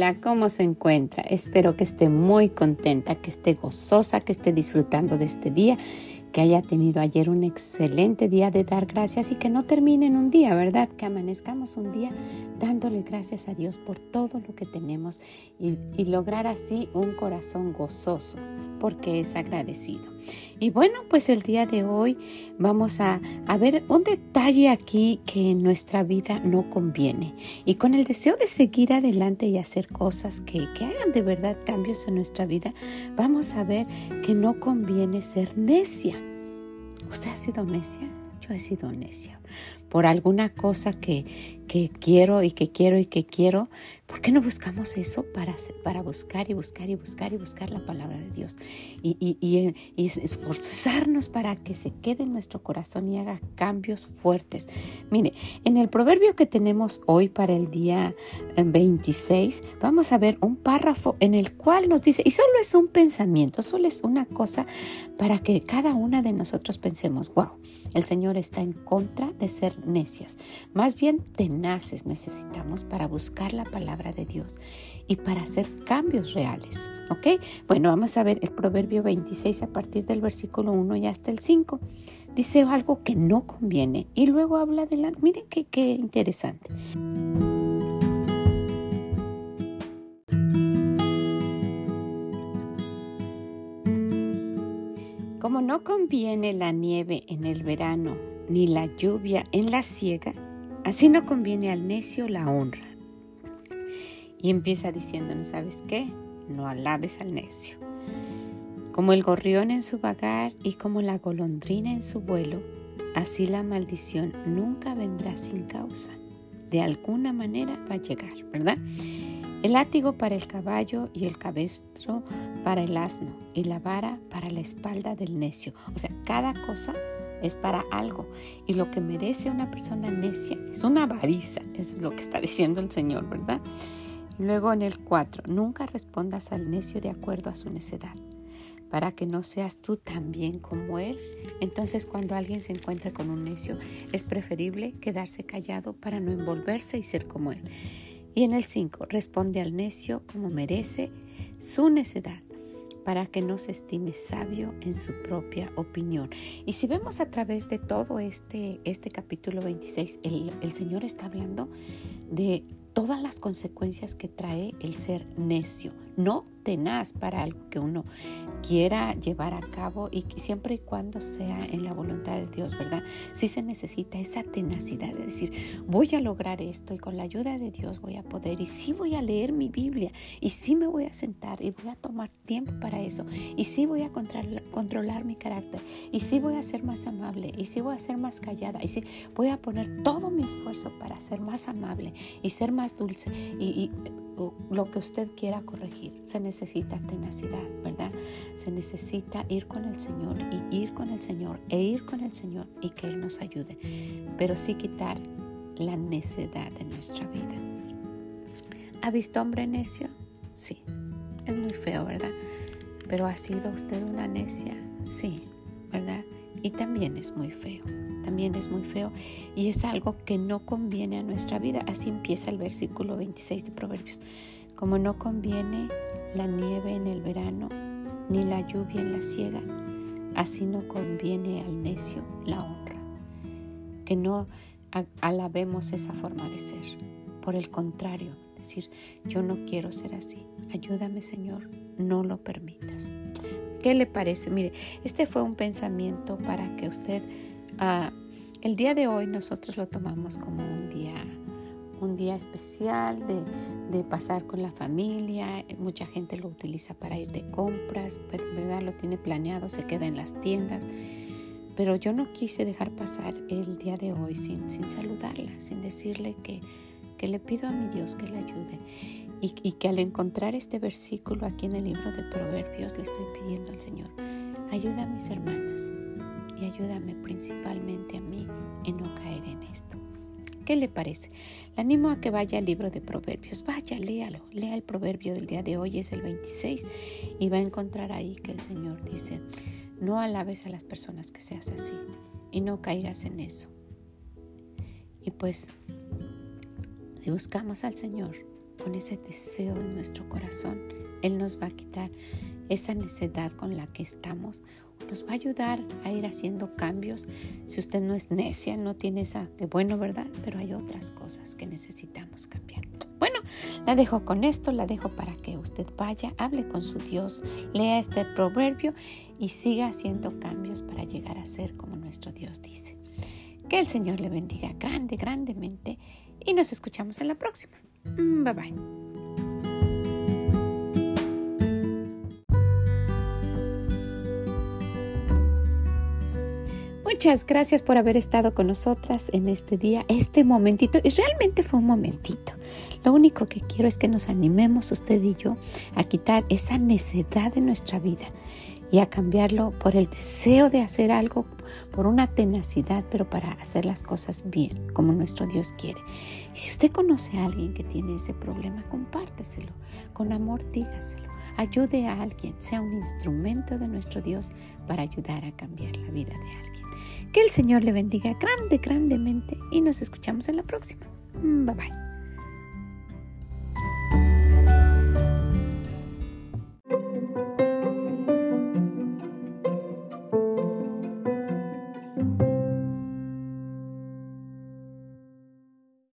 Hola, ¿cómo se encuentra? Espero que esté muy contenta, que esté gozosa, que esté disfrutando de este día, que haya tenido ayer un excelente día de dar gracias y que no termine en un día, ¿verdad? Que amanezcamos un día dándole gracias a Dios por todo lo que tenemos y, lograr así un corazón gozoso porque es agradecido. Y bueno, pues el día de hoy vamos a, ver un detalle aquí que en nuestra vida no conviene. Y con el deseo de seguir adelante y hacer cosas que hagan de verdad cambios en nuestra vida, vamos a ver que no conviene ser necia. ¿Usted ha sido necia? Yo he sido necia por alguna cosa que, que quiero y que quiero y que quiero, ¿por qué no buscamos eso para, para buscar y buscar y buscar y buscar la palabra de Dios? Y, y, y, esforzarnos para que se quede en nuestro corazón y haga cambios fuertes. Mire, en el proverbio que tenemos hoy para el día 26, eh, vamos a ver un párrafo en el cual nos dice, y solo es un pensamiento, solo es una cosa para que cada una de nosotros pensemos, wow, el Señor está en contra de ser necias, más bien tenaces necesitamos para buscar la palabra de Dios y para hacer cambios reales. ¿Ok? Bueno, vamos a ver el Proverbio 26 a partir del versículo 1 y hasta el 5. Dice algo que no conviene y luego habla de la... Miren qué, qué interesante. Como no conviene la nieve en el verano ni la lluvia en la siega, así no conviene al necio la honra. Y empieza diciéndonos, ¿sabes qué? No alabes al necio. Como el gorrión en su vagar y como la golondrina en su vuelo, así la maldición nunca vendrá sin causa. De alguna manera va a llegar, ¿verdad? El látigo para el caballo y el cabestro para el asno y la vara para la espalda del necio. O sea, cada cosa es para algo. Y lo que merece una persona necia es una avaricia. Eso es lo que está diciendo el Señor, ¿verdad? Luego en el 4, nunca respondas al necio de acuerdo a su necedad, para que no seas tú también como él. Entonces cuando alguien se encuentra con un necio, es preferible quedarse callado para no envolverse y ser como él. Y en el 5, responde al necio como merece su necedad para que no se estime sabio en su propia opinión. Y si vemos a través de todo este, este capítulo 26, el, el Señor está hablando de todas las consecuencias que trae el ser necio, no tenaz para algo que uno quiera llevar a cabo y siempre y cuando sea en la voluntad de Dios, ¿verdad? Sí se necesita esa tenacidad de decir, voy a lograr esto y con la ayuda de Dios voy a poder y sí voy a leer mi Biblia y sí me voy a sentar y voy a tomar tiempo para eso y sí voy a controlar, mi carácter y sí voy a ser más amable y sí voy a ser más callada y sí voy a poner todo mi esfuerzo para ser más amable y ser más dulce y lo que usted quiera corregir. Se necesita tenacidad, ¿verdad? Se necesita ir con el Señor y ir con el Señor e ir con el Señor y que Él nos ayude. Pero sí quitar la necedad de nuestra vida. ¿Ha visto hombre necio? Sí. Es muy feo, ¿verdad? Pero ¿ha sido usted una necia? Sí, ¿verdad? Y también es muy feo también es muy feo y es algo que no conviene a nuestra vida. Así empieza el versículo 26 de Proverbios. Como no conviene la nieve en el verano, ni la lluvia en la siega, así no conviene al necio la honra. Que no alabemos esa forma de ser. Por el contrario, decir, yo no quiero ser así. Ayúdame Señor, no lo permitas. ¿Qué le parece? Mire, este fue un pensamiento para que usted Ah, el día de hoy nosotros lo tomamos como un día, un día especial de, de, pasar con la familia. Mucha gente lo utiliza para ir de compras, verdad lo tiene planeado, se queda en las tiendas. Pero yo no quise dejar pasar el día de hoy sin, sin saludarla, sin decirle que, que le pido a mi Dios que le ayude. Y, que al encontrar este versículo aquí en el libro de Proverbios le estoy pidiendo al Señor Ayuda a mis hermanas y ayúdame principalmente a mí en no caer en esto. ¿Qué le parece? Le animo a que vaya al libro de Proverbios. Vaya, léalo. Lea el proverbio del día de hoy, es el 26, y va a encontrar ahí que el Señor dice, no alabes a las personas que seas así y no caigas en eso. Y pues, si buscamos al Señor con ese deseo en nuestro corazón, Él nos va a quitar esa necedad con la que estamos nos va a ayudar a ir haciendo cambios. Si usted no es necia, no tiene esa, bueno, ¿verdad? Pero hay otras cosas que necesitamos cambiar. Bueno, la dejo con esto, la dejo para que usted vaya, hable con su Dios, lea este proverbio y siga haciendo cambios para llegar a ser como nuestro Dios dice. Que el Señor le bendiga grande, grandemente y nos escuchamos en la próxima. Mm, bye bye. Muchas gracias por haber estado con nosotras en este día, este momentito. Y realmente fue un momentito. Lo único que quiero es que nos animemos usted y yo a quitar esa necedad de nuestra vida y a cambiarlo por el deseo de hacer algo, por una tenacidad, pero para hacer las cosas bien, como nuestro Dios quiere. Y si usted conoce a alguien que tiene ese problema, compárteselo. Con amor, dígaselo. Ayude a alguien, sea un instrumento de nuestro Dios para ayudar a cambiar la vida de alguien. Que el Señor le bendiga grande, grandemente y nos escuchamos en la próxima. Bye bye.